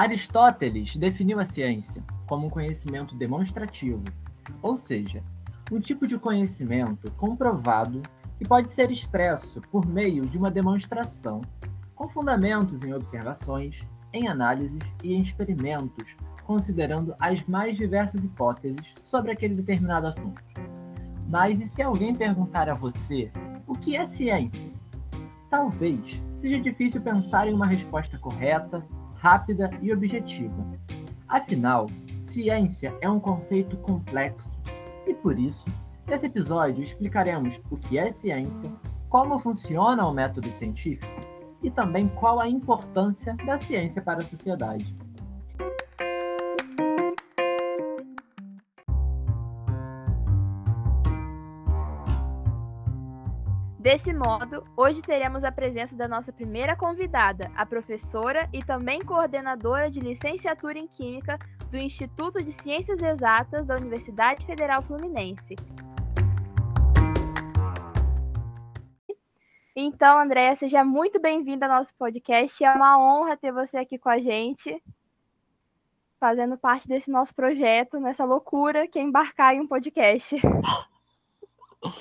Aristóteles definiu a ciência como um conhecimento demonstrativo, ou seja, um tipo de conhecimento comprovado que pode ser expresso por meio de uma demonstração, com fundamentos em observações, em análises e em experimentos, considerando as mais diversas hipóteses sobre aquele determinado assunto. Mas e se alguém perguntar a você o que é ciência? Talvez seja difícil pensar em uma resposta correta, rápida e objetiva. Afinal, ciência é um conceito complexo e por isso, nesse episódio explicaremos o que é ciência, como funciona o método científico e também qual a importância da ciência para a sociedade. Desse modo, hoje teremos a presença da nossa primeira convidada, a professora e também coordenadora de licenciatura em Química do Instituto de Ciências Exatas da Universidade Federal Fluminense. Então, Andréia, seja muito bem-vinda ao nosso podcast. É uma honra ter você aqui com a gente, fazendo parte desse nosso projeto, nessa loucura que é embarcar em um podcast.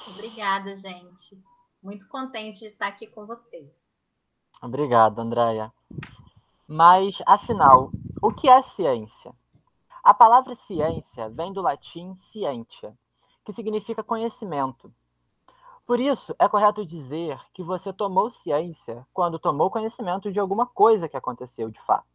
Obrigada, gente. Muito contente de estar aqui com vocês. Obrigado, Andréia. Mas, afinal, o que é ciência? A palavra ciência vem do latim scientia, que significa conhecimento. Por isso, é correto dizer que você tomou ciência quando tomou conhecimento de alguma coisa que aconteceu de fato.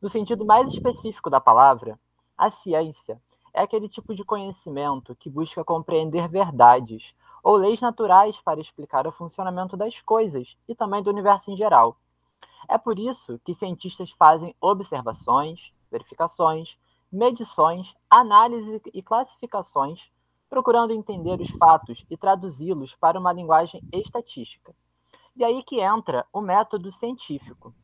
No sentido mais específico da palavra, a ciência é aquele tipo de conhecimento que busca compreender verdades ou leis naturais para explicar o funcionamento das coisas e também do universo em geral. É por isso que cientistas fazem observações, verificações, medições, análises e classificações, procurando entender os fatos e traduzi-los para uma linguagem estatística. E aí que entra o método científico.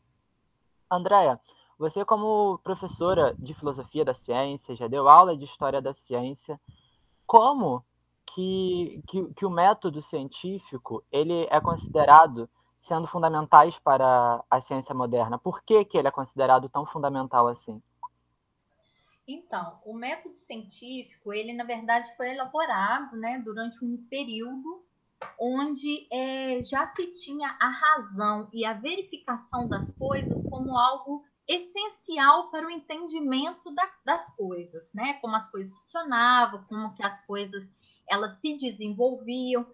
Andréa, você como professora de filosofia da ciência, já deu aula de história da ciência, como que, que, que o método científico ele é considerado sendo fundamentais para a ciência moderna? Por que, que ele é considerado tão fundamental assim? Então, o método científico, ele na verdade foi elaborado né, durante um período onde é, já se tinha a razão e a verificação das coisas como algo essencial para o entendimento da, das coisas, né? Como as coisas funcionavam, como que as coisas elas se desenvolviam.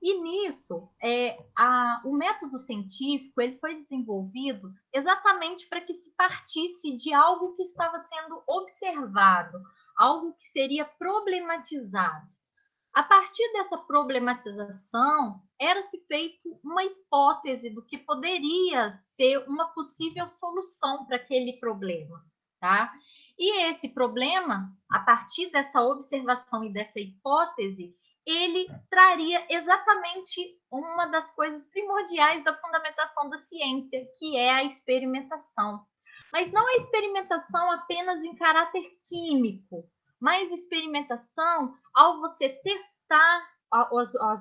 E nisso, é, a, o método científico ele foi desenvolvido exatamente para que se partisse de algo que estava sendo observado, algo que seria problematizado. A partir dessa problematização, era-se feito uma hipótese do que poderia ser uma possível solução para aquele problema, tá? E esse problema, a partir dessa observação e dessa hipótese, ele traria exatamente uma das coisas primordiais da fundamentação da ciência, que é a experimentação. Mas não a experimentação apenas em caráter químico, mas experimentação ao você testar as, as,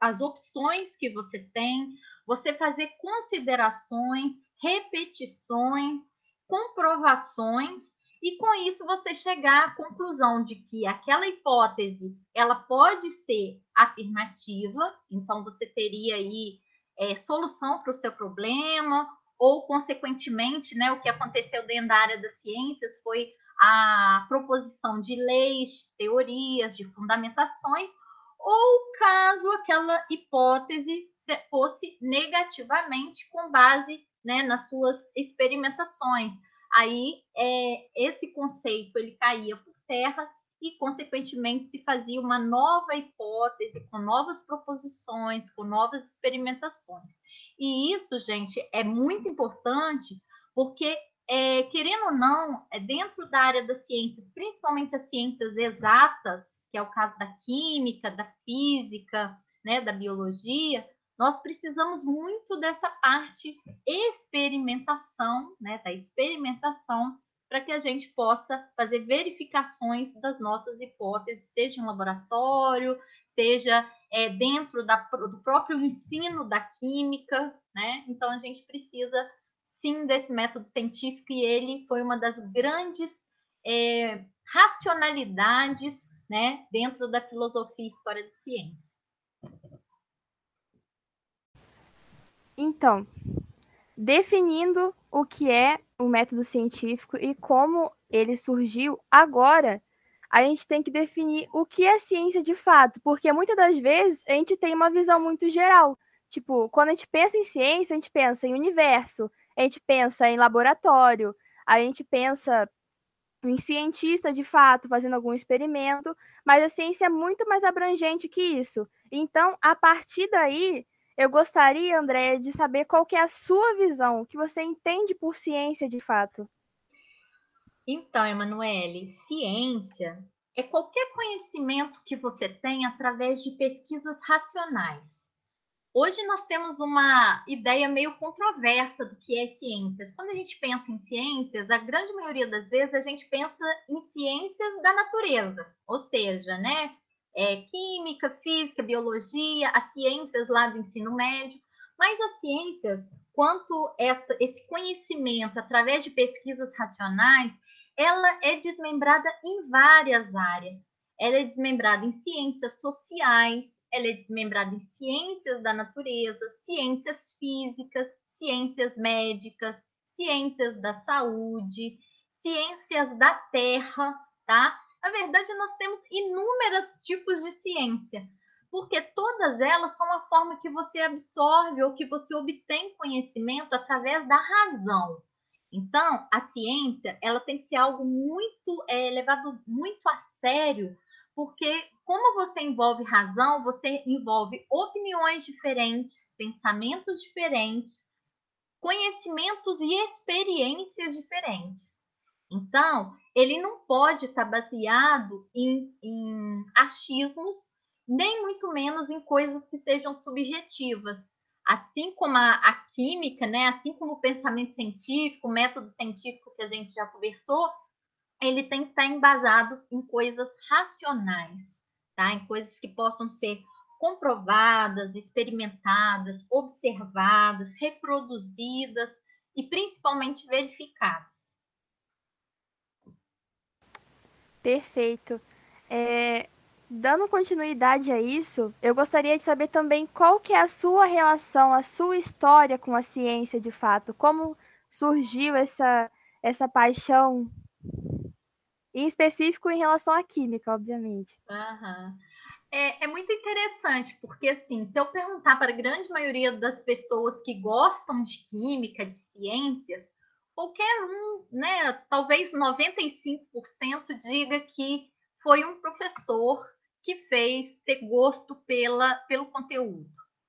as opções que você tem, você fazer considerações, repetições, comprovações e com isso você chegar à conclusão de que aquela hipótese ela pode ser afirmativa, então você teria aí é, solução para o seu problema, ou consequentemente, né, o que aconteceu dentro da área das ciências foi a proposição de leis, teorias, de fundamentações, ou caso aquela hipótese fosse negativamente com base né, nas suas experimentações aí é, esse conceito ele caía por terra e, consequentemente, se fazia uma nova hipótese, com novas proposições, com novas experimentações. E isso, gente, é muito importante, porque, é, querendo ou não, é dentro da área das ciências, principalmente as ciências exatas, que é o caso da química, da física, né, da biologia, nós precisamos muito dessa parte experimentação, né, da experimentação, para que a gente possa fazer verificações das nossas hipóteses, seja em laboratório, seja é, dentro da, do próprio ensino da química, né? Então a gente precisa sim, desse método científico e ele foi uma das grandes é, racionalidades né, dentro da filosofia e história de ciência. Então, definindo o que é o método científico e como ele surgiu, agora a gente tem que definir o que é ciência de fato, porque muitas das vezes a gente tem uma visão muito geral. Tipo, quando a gente pensa em ciência, a gente pensa em universo, a gente pensa em laboratório, a gente pensa em cientista de fato fazendo algum experimento, mas a ciência é muito mais abrangente que isso. Então, a partir daí, eu gostaria, André, de saber qual é a sua visão, o que você entende por ciência de fato. Então, Emanuele, ciência é qualquer conhecimento que você tem através de pesquisas racionais. Hoje nós temos uma ideia meio controversa do que é ciências. Quando a gente pensa em ciências, a grande maioria das vezes a gente pensa em ciências da natureza, ou seja, né, é, química, física, biologia, as ciências lá do ensino médio, mas as ciências, quanto essa, esse conhecimento através de pesquisas racionais, ela é desmembrada em várias áreas. Ela é desmembrada em ciências sociais, ela é desmembrada em ciências da natureza, ciências físicas, ciências médicas, ciências da saúde, ciências da terra, tá? Na verdade, nós temos inúmeros tipos de ciência, porque todas elas são a forma que você absorve ou que você obtém conhecimento através da razão. Então, a ciência ela tem que ser algo muito é, levado muito a sério, porque como você envolve razão, você envolve opiniões diferentes, pensamentos diferentes, conhecimentos e experiências diferentes. Então, ele não pode estar baseado em, em achismos, nem muito menos em coisas que sejam subjetivas. Assim como a, a química, né? assim como o pensamento científico, o método científico que a gente já conversou, ele tem que estar embasado em coisas racionais, tá? em coisas que possam ser comprovadas, experimentadas, observadas, reproduzidas e principalmente verificadas. Perfeito. É, dando continuidade a isso, eu gostaria de saber também qual que é a sua relação, a sua história com a ciência de fato. Como surgiu essa, essa paixão, em específico em relação à química, obviamente. É, é, muito interessante, porque assim, se eu perguntar para a grande maioria das pessoas que gostam de química, de ciências, qualquer um, né, talvez 95% diga que foi um professor que fez ter gosto pela, pelo conteúdo.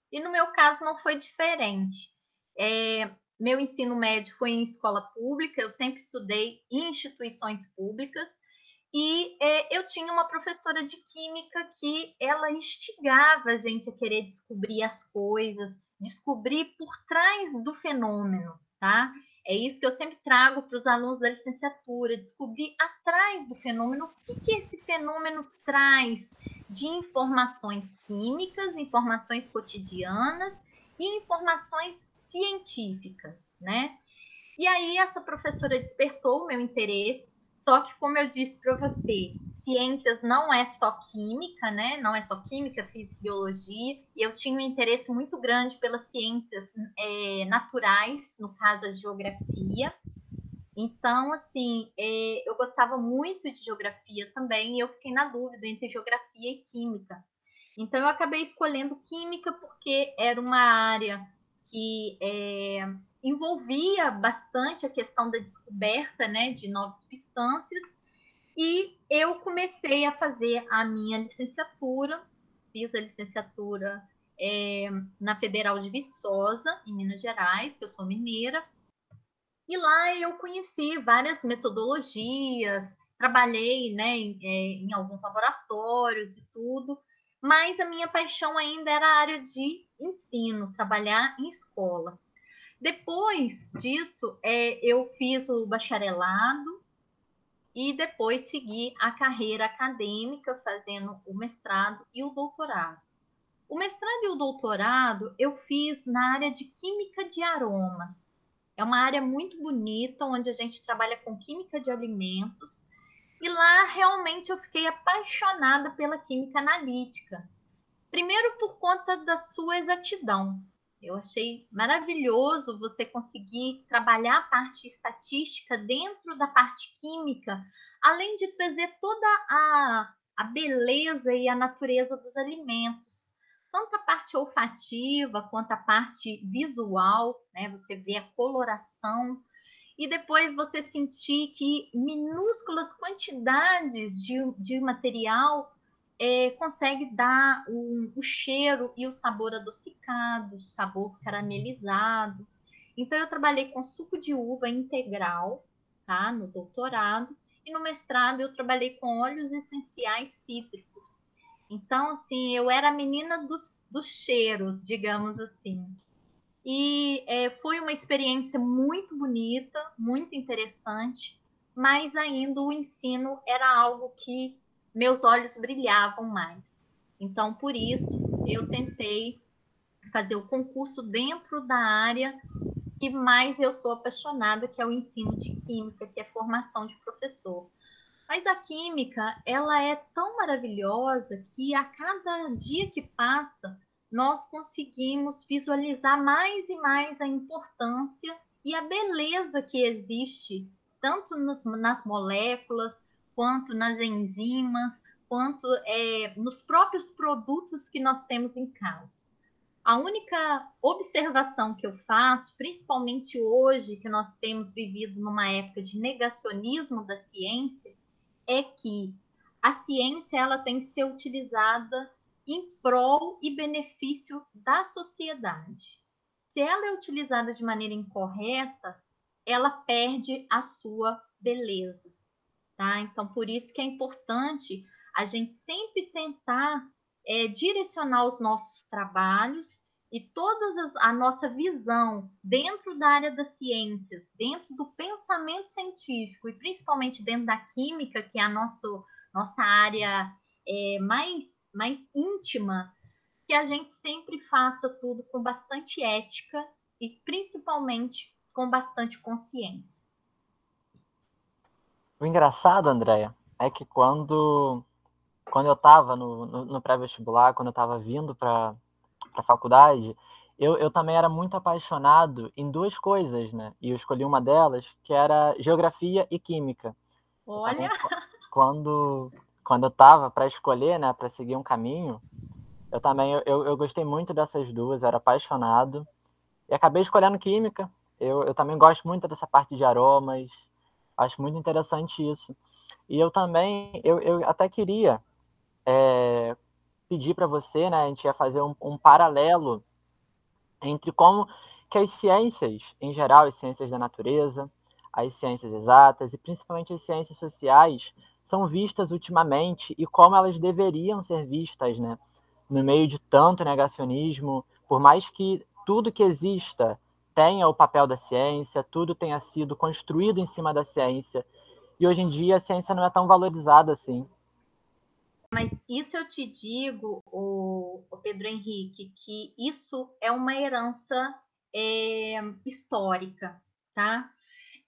E no meu caso não foi diferente. É, meu ensino médio foi em escola pública, eu sempre estudei em instituições públicas, e é, eu tinha uma professora de química que ela instigava a gente a querer descobrir as coisas, descobrir por trás do fenômeno, tá? É isso que eu sempre trago para os alunos da licenciatura, descobrir atrás do fenômeno o que, que esse fenômeno traz de informações químicas, informações cotidianas e informações científicas, né? E aí essa professora despertou o meu interesse, só que como eu disse para você, ciências não é só química, né? Não é só química, física, biologia. E eu tinha um interesse muito grande pelas ciências é, naturais, no caso a geografia. Então, assim, é, eu gostava muito de geografia também, e eu fiquei na dúvida entre geografia e química. Então, eu acabei escolhendo química porque era uma área que é, envolvia bastante a questão da descoberta né, de novas substâncias. E eu comecei a fazer a minha licenciatura, fiz a licenciatura é, na Federal de Viçosa, em Minas Gerais, que eu sou mineira. E lá eu conheci várias metodologias, trabalhei né, em, é, em alguns laboratórios e tudo, mas a minha paixão ainda era a área de ensino, trabalhar em escola. Depois disso, é, eu fiz o bacharelado e depois seguir a carreira acadêmica, fazendo o mestrado e o doutorado. O mestrado e o doutorado eu fiz na área de química de aromas. É uma área muito bonita, onde a gente trabalha com química de alimentos. E lá realmente eu fiquei apaixonada pela química analítica. Primeiro por conta da sua exatidão. Eu achei maravilhoso você conseguir trabalhar a parte estatística dentro da parte química, além de trazer toda a, a beleza e a natureza dos alimentos. Tanto a parte olfativa quanto a parte visual, né? Você vê a coloração e depois você sentir que minúsculas quantidades de, de material é, consegue dar o, o, cheiro e o sabor adocicado, o sabor caramelizado. Então, eu trabalhei com suco de uva integral, tá? No doutorado. E no mestrado, eu trabalhei com óleos essenciais cítricos. Então, assim, eu era a menina dos, dos cheiros, digamos assim. E é, foi uma experiência muito bonita, muito interessante, mas ainda o ensino era algo que meus olhos brilhavam mais. Então, por isso, eu tentei fazer o concurso dentro da área que mais eu sou apaixonada, que é o ensino de química, que é formação de professor. Mas a química, ela é tão maravilhosa que a cada dia que passa, nós conseguimos visualizar mais e mais a importância e a beleza que existe, tanto nas, nas moléculas, quanto nas enzimas, quanto é, nos próprios produtos que nós temos em casa. A única observação que eu faço, principalmente hoje que nós temos vivido numa época de negacionismo da ciência, é que a ciência ela tem que ser utilizada em prol e benefício da sociedade. Se ela é utilizada de maneira incorreta, ela perde a sua beleza tá? Então, por isso que é importante a gente sempre tentar é, direcionar os nossos trabalhos e toda a nossa visão dentro da área das ciências, dentro do pensamento científico e principalmente dentro da química, que é a nosso, nossa área é, mais, mais íntima, que a gente sempre faça tudo com bastante ética e principalmente com bastante consciência. O engraçado, Andréia, é que quando, quando eu estava no, no, no pré-vestibular, quando eu estava vindo para a faculdade, eu, eu também era muito apaixonado em duas coisas, né? E eu escolhi uma delas, que era geografia e química. Olha! Também, quando, quando eu estava para escolher, né, para seguir um caminho, eu também eu, eu gostei muito dessas duas, era apaixonado. E acabei escolhendo química. Eu, eu também gosto muito dessa parte de aromas, Acho muito interessante isso. E eu também, eu, eu até queria é, pedir para você, né, a gente ia fazer um, um, paralelo entre como que as ciências, em geral, as ciências da natureza, as ciências exatas e principalmente as ciências sociais são vistas ultimamente e como elas deveriam ser vistas, né? No meio de tanto negacionismo, por mais que tudo que exista tenha o papel da ciência, tudo tenha sido construído em cima da ciência. E hoje em dia a ciência não é tão valorizada assim. Mas isso eu te digo, o, Pedro Henrique, que isso é uma herança é, histórica, tá?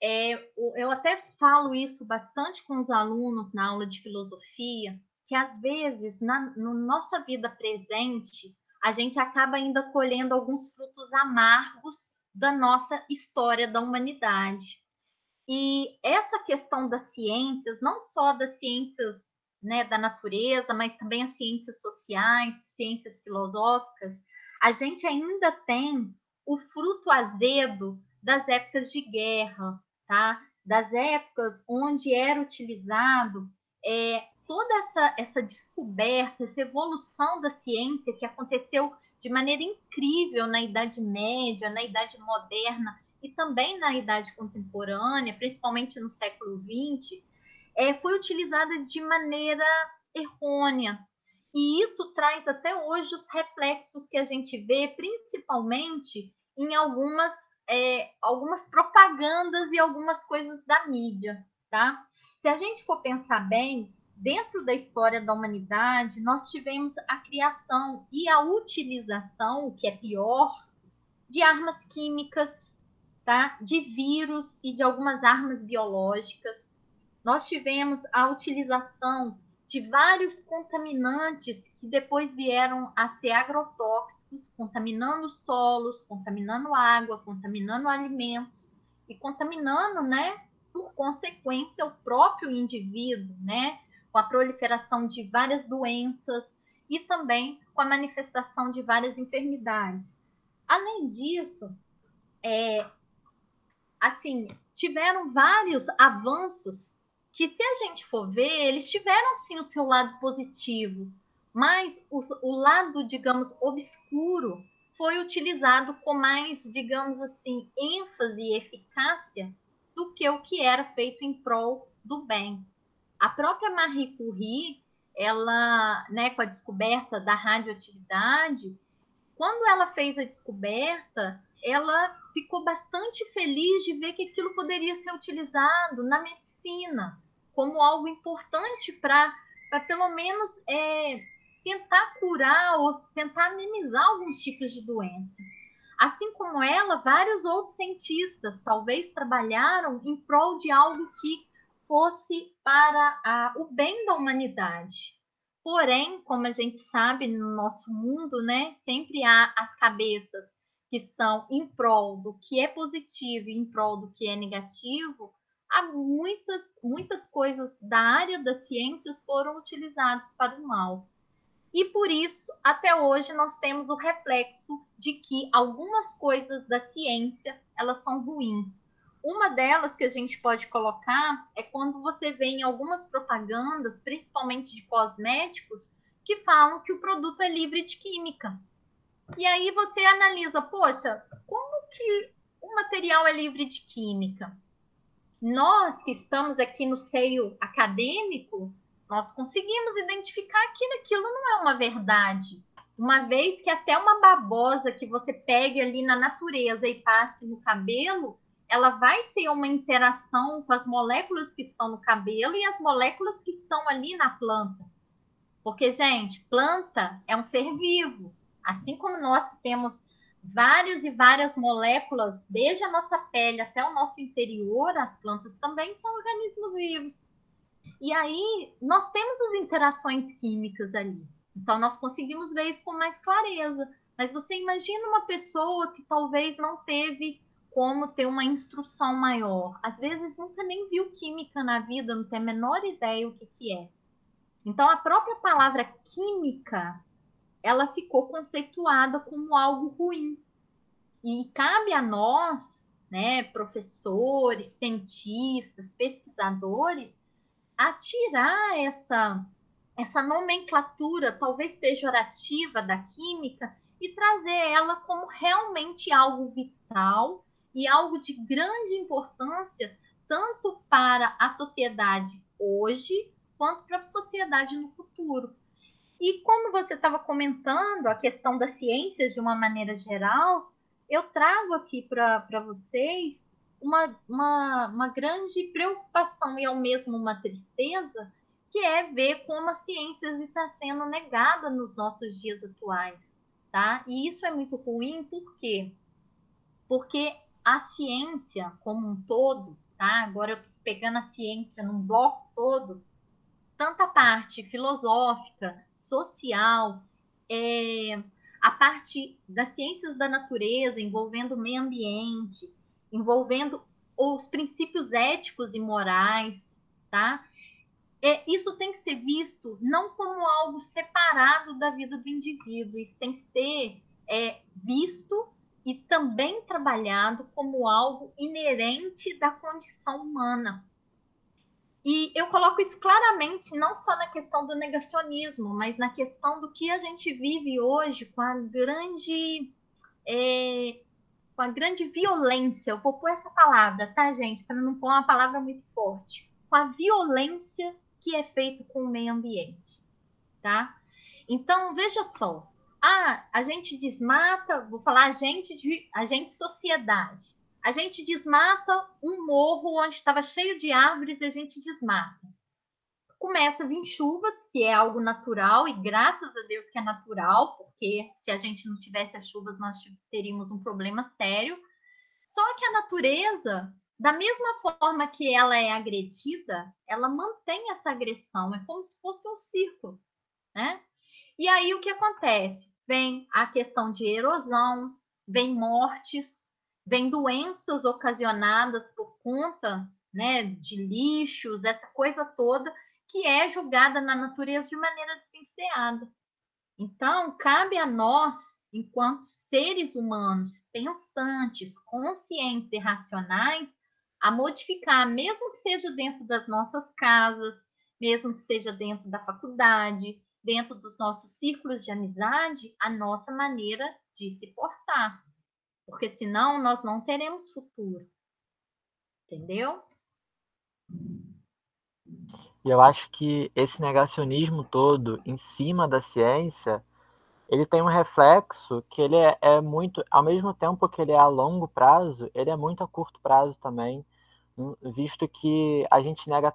É, eu até falo isso bastante com os alunos na aula de filosofia, que às vezes na no nossa vida presente a gente acaba ainda colhendo alguns frutos amargos da nossa história da humanidade. E essa questão das ciências, não só das ciências né, da natureza, mas também as ciências sociais, ciências filosóficas, a gente ainda tem o fruto azedo das épocas de guerra, tá? Das épocas onde era utilizado é, toda essa, essa descoberta, essa evolução da ciência que aconteceu de maneira incrível na Idade Média, na Idade Moderna e também na Idade Contemporânea, principalmente no século XX, é, foi utilizada de maneira errônea. E isso traz até hoje os reflexos que a gente vê, principalmente em algumas, é, algumas propagandas e algumas coisas da mídia, tá? Se a gente for pensar bem, dentro da história da humanidade, nós tivemos a criação e a utilização, o que é pior, de armas químicas, tá? de vírus e de algumas armas biológicas. Nós tivemos a utilização de vários contaminantes que depois vieram a ser agrotóxicos, contaminando solos, contaminando água, contaminando alimentos e contaminando, né, por consequência, o próprio indivíduo, né, com a proliferação de várias doenças e também com a manifestação de várias enfermidades. Além disso, é, assim, tiveram vários avanços que se a gente for ver, eles tiveram sim o seu lado positivo, mas o, o lado, digamos, obscuro foi utilizado com mais, digamos assim, ênfase e eficácia do que o que era feito em prol do bem. A própria Marie Curie, ela, né, com a descoberta da radioatividade, quando ela fez a descoberta, ela ficou bastante feliz de ver que aquilo poderia ser utilizado na medicina como algo importante para pelo menos é, tentar curar ou tentar amenizar alguns tipos de doença. Assim como ela, vários outros cientistas talvez trabalharam em prol de algo que fosse para a, o bem da humanidade. Porém, como a gente sabe no nosso mundo, né, sempre há as cabeças que são em prol do que é positivo e em prol do que é negativo, há muitas, muitas coisas da área das ciências foram utilizadas para o mal. E por isso, até hoje, nós temos o reflexo de que algumas coisas da ciência elas são ruins. Uma delas que a gente pode colocar é quando você vê em algumas propagandas, principalmente de cosméticos, que falam que o produto é livre de química. E aí você analisa, poxa, como que o material é livre de química? Nós que estamos aqui no seio acadêmico, nós conseguimos identificar que aquilo não é uma verdade. Uma vez que até uma babosa que você pegue ali na natureza e passe no cabelo, ela vai ter uma interação com as moléculas que estão no cabelo e as moléculas que estão ali na planta. Porque, gente, planta é um ser vivo. Assim como nós que temos várias e várias moléculas, desde a nossa pele até o nosso interior, as plantas também são organismos vivos. E aí nós temos as interações químicas ali. Então nós conseguimos ver isso com mais clareza. Mas você imagina uma pessoa que talvez não teve como ter uma instrução maior. Às vezes nunca nem viu química na vida, não tem a menor ideia o que, que é. Então a própria palavra química ela ficou conceituada como algo ruim. E cabe a nós, né, professores, cientistas, pesquisadores, a tirar essa, essa nomenclatura, talvez pejorativa, da química e trazer ela como realmente algo vital e algo de grande importância, tanto para a sociedade hoje, quanto para a sociedade no futuro. E como você estava comentando a questão das ciências de uma maneira geral, eu trago aqui para vocês uma, uma, uma grande preocupação e ao mesmo uma tristeza, que é ver como a ciência está sendo negada nos nossos dias atuais, tá? E isso é muito ruim, por quê? Porque a ciência como um todo, tá? Agora eu estou pegando a ciência num bloco todo, tanto a parte filosófica, social, é, a parte das ciências da natureza, envolvendo o meio ambiente, envolvendo os princípios éticos e morais, tá? É, isso tem que ser visto não como algo separado da vida do indivíduo, isso tem que ser é, visto e também trabalhado como algo inerente da condição humana, e eu coloco isso claramente, não só na questão do negacionismo, mas na questão do que a gente vive hoje com a grande. É, com a grande violência. Eu vou pôr essa palavra, tá, gente? Para não pôr uma palavra muito forte. Com a violência que é feita com o meio ambiente, tá? Então, veja só. Ah, a gente desmata, vou falar a gente de a gente sociedade. A gente desmata um morro onde estava cheio de árvores e a gente desmata. Começa a vir chuvas, que é algo natural, e graças a Deus que é natural, porque se a gente não tivesse as chuvas, nós teríamos um problema sério. Só que a natureza, da mesma forma que ela é agredida, ela mantém essa agressão, é como se fosse um círculo, né? E aí o que acontece? Vem a questão de erosão, vem mortes, vem doenças ocasionadas por conta né, de lixos, essa coisa toda que é julgada na natureza de maneira desenfreada. Então, cabe a nós, enquanto seres humanos pensantes, conscientes e racionais, a modificar, mesmo que seja dentro das nossas casas, mesmo que seja dentro da faculdade, dentro dos nossos círculos de amizade, a nossa maneira de se portar. Porque senão nós não teremos futuro. Entendeu? E eu acho que esse negacionismo todo em cima da ciência, ele tem um reflexo que ele é, é, muito, ao mesmo tempo que ele é a longo prazo, ele é muito a curto prazo também, visto que a gente nega,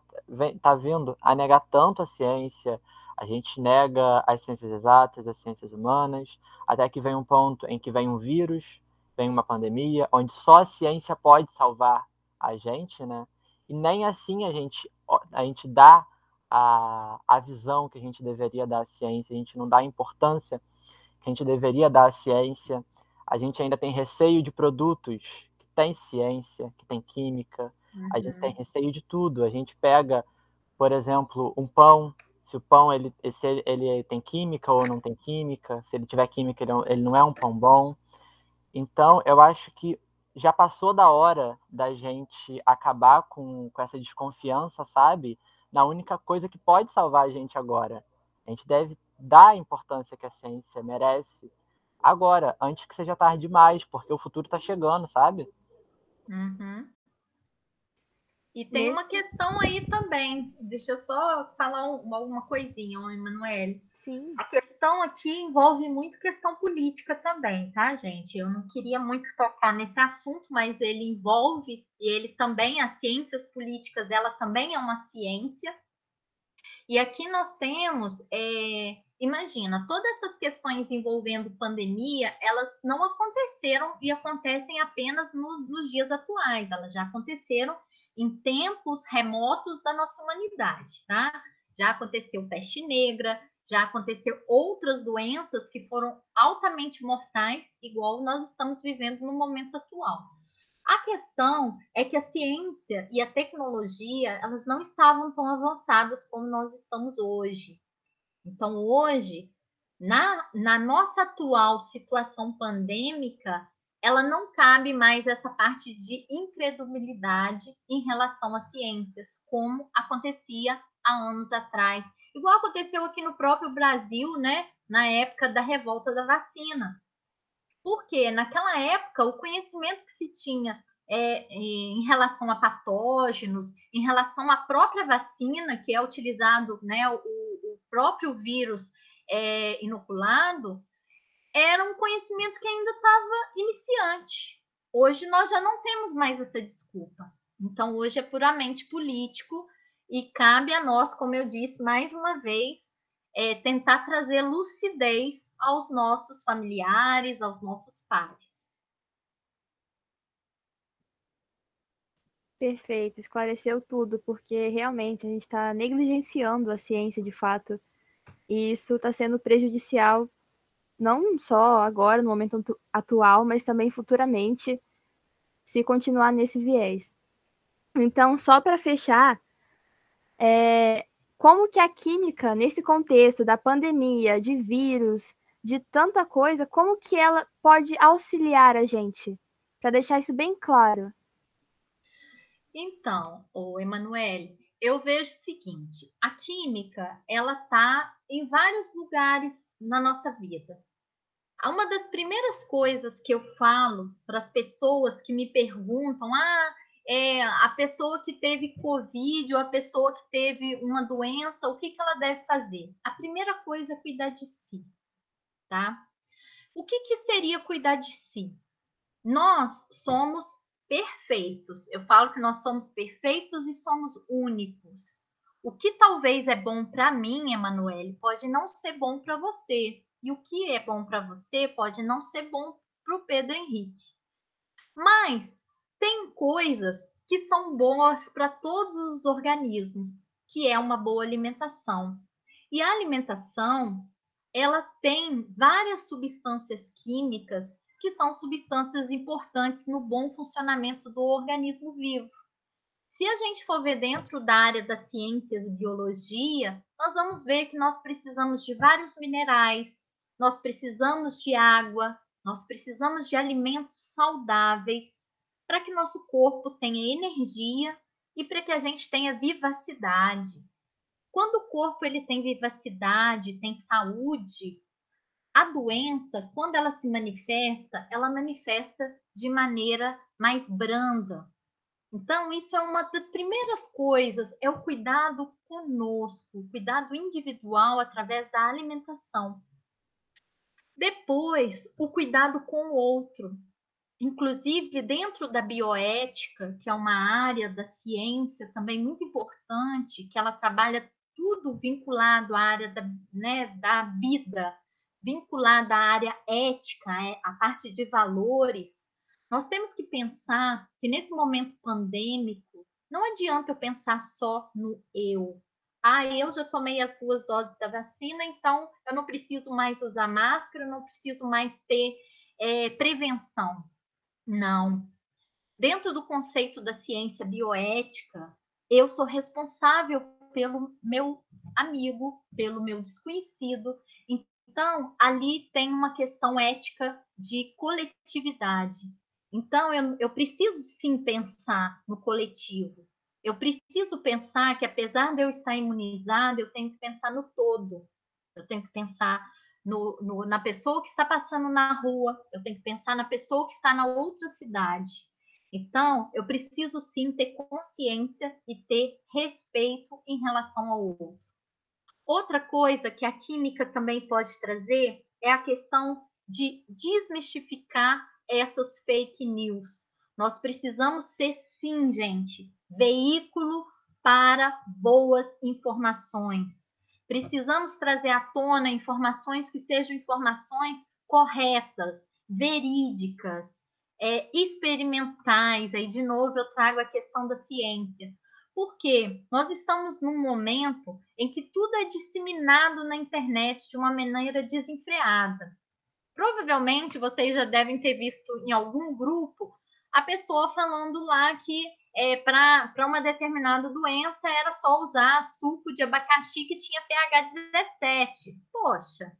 tá vindo a negar tanto a ciência, a gente nega as ciências exatas, as ciências humanas, até que vem um ponto em que vem um vírus, vem uma pandemia, onde só a ciência pode salvar a gente, né? E nem assim a gente, a gente dá a, a visão que a gente deveria dar à ciência, a gente não dá a importância que a gente deveria dar à ciência. A gente ainda tem receio de produtos que têm ciência, que têm química, uhum. a gente tem uhum. receio de tudo. A gente pega, por exemplo, um pão, se o pão ele, se ele, ele tem química ou não tem química, se ele tiver química, ele, ele não é um pão bom. Então, eu acho que já passou da hora da gente acabar com, com essa desconfiança, sabe? Na única coisa que pode salvar a gente agora. A gente deve dar a importância que a ciência merece agora, antes que seja tarde demais, porque o futuro está chegando, sabe? Uhum. E tem Nesse... uma questão aí também. Deixa eu só falar uma, uma coisinha, Emanuele. Sim. A questão aqui envolve muito questão política também, tá, gente? Eu não queria muito tocar nesse assunto, mas ele envolve, e ele também, as ciências políticas, ela também é uma ciência. E aqui nós temos, é, imagina, todas essas questões envolvendo pandemia, elas não aconteceram e acontecem apenas no, nos dias atuais, elas já aconteceram em tempos remotos da nossa humanidade, tá? Já aconteceu peste negra, já aconteceu outras doenças que foram altamente mortais, igual nós estamos vivendo no momento atual. A questão é que a ciência e a tecnologia, elas não estavam tão avançadas como nós estamos hoje. Então, hoje, na, na nossa atual situação pandêmica, ela não cabe mais essa parte de incredulidade em relação às ciências, como acontecia há anos atrás, igual aconteceu aqui no próprio Brasil, né, na época da revolta da vacina. Porque naquela época o conhecimento que se tinha é, é, em relação a patógenos, em relação à própria vacina que é utilizado, né, o, o próprio vírus é, inoculado, era um conhecimento que ainda estava iniciante. Hoje nós já não temos mais essa desculpa. Então, hoje é puramente político e cabe a nós, como eu disse mais uma vez, é, tentar trazer lucidez aos nossos familiares, aos nossos pais. Perfeito, esclareceu tudo, porque realmente a gente está negligenciando a ciência de fato, e isso está sendo prejudicial não só agora, no momento atual, mas também futuramente, se continuar nesse viés. Então, só para fechar, é, como que a química, nesse contexto da pandemia, de vírus, de tanta coisa, como que ela pode auxiliar a gente? Para deixar isso bem claro. Então, o Emanuele, eu vejo o seguinte: a química ela está em vários lugares na nossa vida. Uma das primeiras coisas que eu falo para as pessoas que me perguntam, ah, é, a pessoa que teve Covid ou a pessoa que teve uma doença, o que, que ela deve fazer? A primeira coisa é cuidar de si, tá? O que, que seria cuidar de si? Nós somos perfeitos. Eu falo que nós somos perfeitos e somos únicos. O que talvez é bom para mim, Emanuele, pode não ser bom para você. E o que é bom para você pode não ser bom para o Pedro Henrique. Mas tem coisas que são boas para todos os organismos, que é uma boa alimentação. E a alimentação, ela tem várias substâncias químicas que são substâncias importantes no bom funcionamento do organismo vivo. Se a gente for ver dentro da área das ciências e biologia, nós vamos ver que nós precisamos de vários minerais, nós precisamos de água, nós precisamos de alimentos saudáveis para que nosso corpo tenha energia e para que a gente tenha vivacidade. Quando o corpo ele tem vivacidade, tem saúde, a doença, quando ela se manifesta, ela manifesta de maneira mais branda. Então, isso é uma das primeiras coisas, é o cuidado conosco, o cuidado individual através da alimentação. Depois, o cuidado com o outro. Inclusive, dentro da bioética, que é uma área da ciência também muito importante, que ela trabalha tudo vinculado à área da, né, da vida, vinculada à área ética, é, à parte de valores, nós temos que pensar que nesse momento pandêmico, não adianta eu pensar só no eu. Ah, eu já tomei as duas doses da vacina, então eu não preciso mais usar máscara, eu não preciso mais ter é, prevenção. Não. Dentro do conceito da ciência bioética, eu sou responsável pelo meu amigo, pelo meu desconhecido. Então, ali tem uma questão ética de coletividade. Então, eu, eu preciso sim pensar no coletivo. Eu preciso pensar que, apesar de eu estar imunizada, eu tenho que pensar no todo. Eu tenho que pensar no, no, na pessoa que está passando na rua, eu tenho que pensar na pessoa que está na outra cidade. Então, eu preciso sim ter consciência e ter respeito em relação ao outro. Outra coisa que a química também pode trazer é a questão de desmistificar essas fake news. Nós precisamos ser, sim, gente, veículo para boas informações. Precisamos trazer à tona informações que sejam informações corretas, verídicas, é, experimentais. Aí, de novo, eu trago a questão da ciência. Porque nós estamos num momento em que tudo é disseminado na internet de uma maneira desenfreada. Provavelmente vocês já devem ter visto em algum grupo a pessoa falando lá que é, para uma determinada doença era só usar suco de abacaxi que tinha pH 17. Poxa,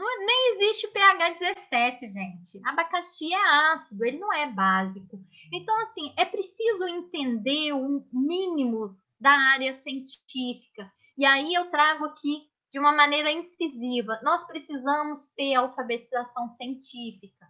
não, é, nem existe pH 17, gente. Abacaxi é ácido, ele não é básico. Então, assim, é preciso entender o mínimo da área científica. E aí eu trago aqui de uma maneira incisiva. Nós precisamos ter alfabetização científica.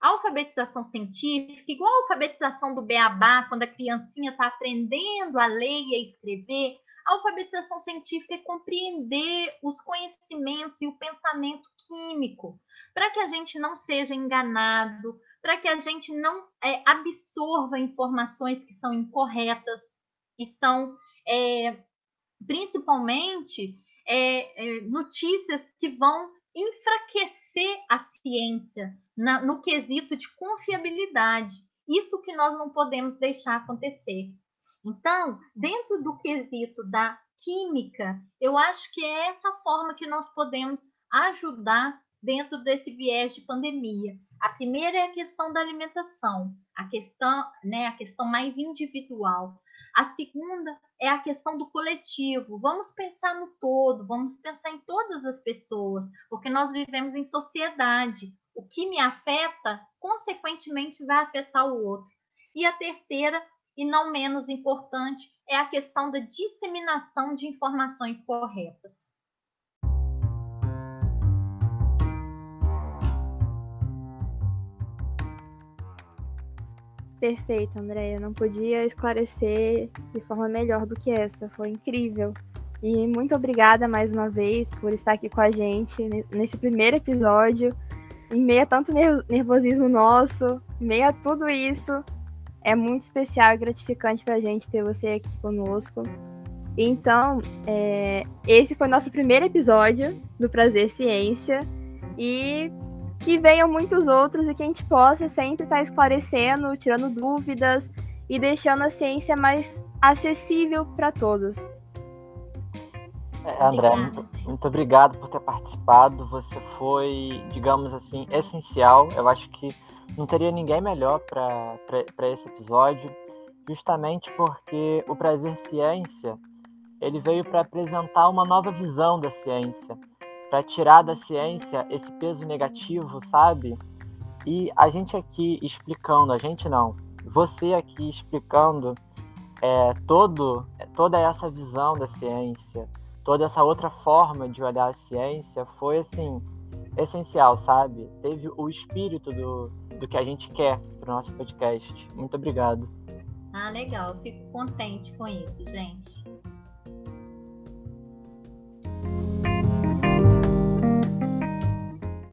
Alfabetização científica, igual a alfabetização do beabá, quando a criancinha está aprendendo a ler e a escrever, a alfabetização científica é compreender os conhecimentos e o pensamento químico, para que a gente não seja enganado, para que a gente não é, absorva informações que são incorretas e são, é, principalmente, é, é, notícias que vão enfraquecer a ciência na, no quesito de confiabilidade. Isso que nós não podemos deixar acontecer. Então, dentro do quesito da química, eu acho que é essa forma que nós podemos ajudar dentro desse viés de pandemia. A primeira é a questão da alimentação, a questão, né, a questão mais individual. A segunda é a questão do coletivo. Vamos pensar no todo, vamos pensar em todas as pessoas, porque nós vivemos em sociedade. O que me afeta, consequentemente, vai afetar o outro. E a terceira, e não menos importante, é a questão da disseminação de informações corretas. Perfeito, Andréia. Não podia esclarecer de forma melhor do que essa. Foi incrível. E muito obrigada mais uma vez por estar aqui com a gente nesse primeiro episódio. Em meio a tanto nervosismo nosso, em meio a tudo isso, é muito especial e gratificante para a gente ter você aqui conosco. Então, é, esse foi nosso primeiro episódio do Prazer Ciência. E que venham muitos outros e que a gente possa sempre estar tá esclarecendo, tirando dúvidas e deixando a ciência mais acessível para todos. É, André, muito, muito, obrigado por ter participado. Você foi, digamos assim, essencial. Eu acho que não teria ninguém melhor para esse episódio, justamente porque o Prazer Ciência ele veio para apresentar uma nova visão da ciência, para tirar da ciência esse peso negativo, sabe? E a gente aqui explicando, a gente não, você aqui explicando é, todo, toda essa visão da ciência, toda essa outra forma de olhar a ciência foi assim essencial, sabe? Teve o espírito do, do que a gente quer para o nosso podcast. Muito obrigado. Ah, legal. Fico contente com isso, gente.